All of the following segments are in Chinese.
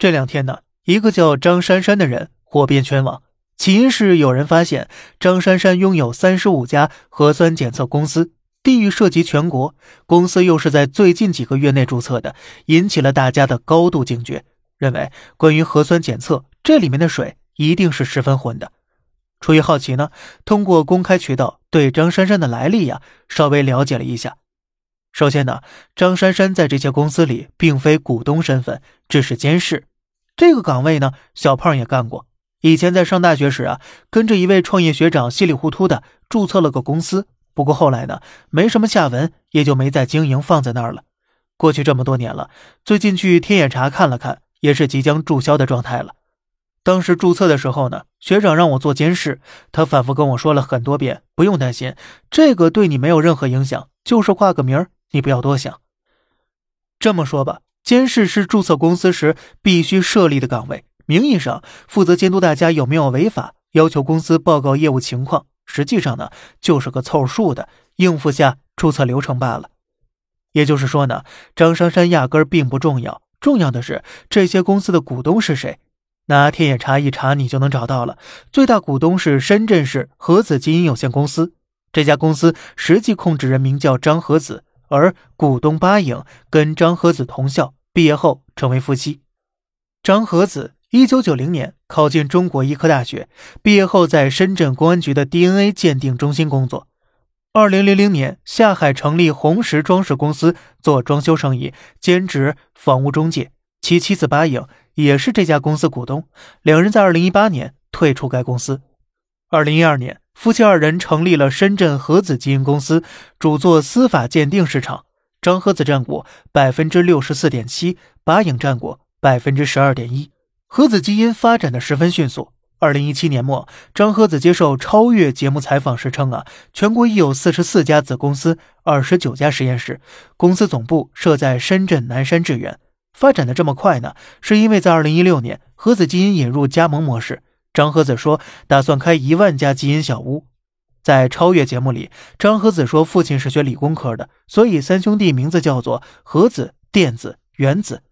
这两天呢，一个叫张珊珊的人火遍全网，起因是有人发现张珊珊拥有三十五家核酸检测公司，地域涉及全国，公司又是在最近几个月内注册的，引起了大家的高度警觉，认为关于核酸检测这里面的水一定是十分浑的。出于好奇呢，通过公开渠道对张珊珊的来历呀稍微了解了一下。首先呢，张珊珊在这些公司里并非股东身份，只是监事。这个岗位呢，小胖也干过。以前在上大学时啊，跟着一位创业学长稀里糊涂的注册了个公司。不过后来呢，没什么下文，也就没再经营，放在那儿了。过去这么多年了，最近去天眼查看了看，也是即将注销的状态了。当时注册的时候呢，学长让我做监事，他反复跟我说了很多遍，不用担心，这个对你没有任何影响，就是挂个名儿。你不要多想。这么说吧，监事是注册公司时必须设立的岗位，名义上负责监督大家有没有违法，要求公司报告业务情况。实际上呢，就是个凑数的，应付下注册流程罢了。也就是说呢，张珊珊压根并不重要，重要的是这些公司的股东是谁。拿天眼查一查，你就能找到了。最大股东是深圳市和子基因有限公司，这家公司实际控制人名叫张和子。而股东巴影跟张和子同校，毕业后成为夫妻。张和子一九九零年考进中国医科大学，毕业后在深圳公安局的 DNA 鉴定中心工作。二零零零年下海成立红石装饰公司做装修生意，兼职房屋中介。其妻子巴影也是这家公司股东，两人在二零一八年退出该公司。二零一二年。夫妻二人成立了深圳和子基因公司，主做司法鉴定市场。张和子占股百分之六十四点七，巴影占股百分之十二点一。核子基因发展的十分迅速。二零一七年末，张和子接受《超越》节目采访时称：“啊，全国已有四十四家子公司，二十九家实验室，公司总部设在深圳南山智远。发展的这么快呢，是因为在二零一六年，核子基因引入加盟模式。”张和子说：“打算开一万家基因小屋。”在《超越》节目里，张和子说：“父亲是学理工科的，所以三兄弟名字叫做和子、电子、原子。”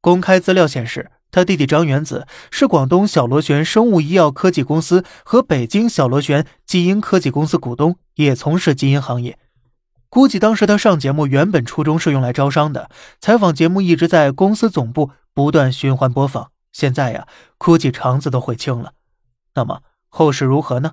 公开资料显示，他弟弟张元子是广东小螺旋生物医药科技公司和北京小螺旋基因科技公司股东，也从事基因行业。估计当时他上节目原本初衷是用来招商的，采访节目一直在公司总部不断循环播放。现在呀，估计肠子都悔青了。那么后事如何呢？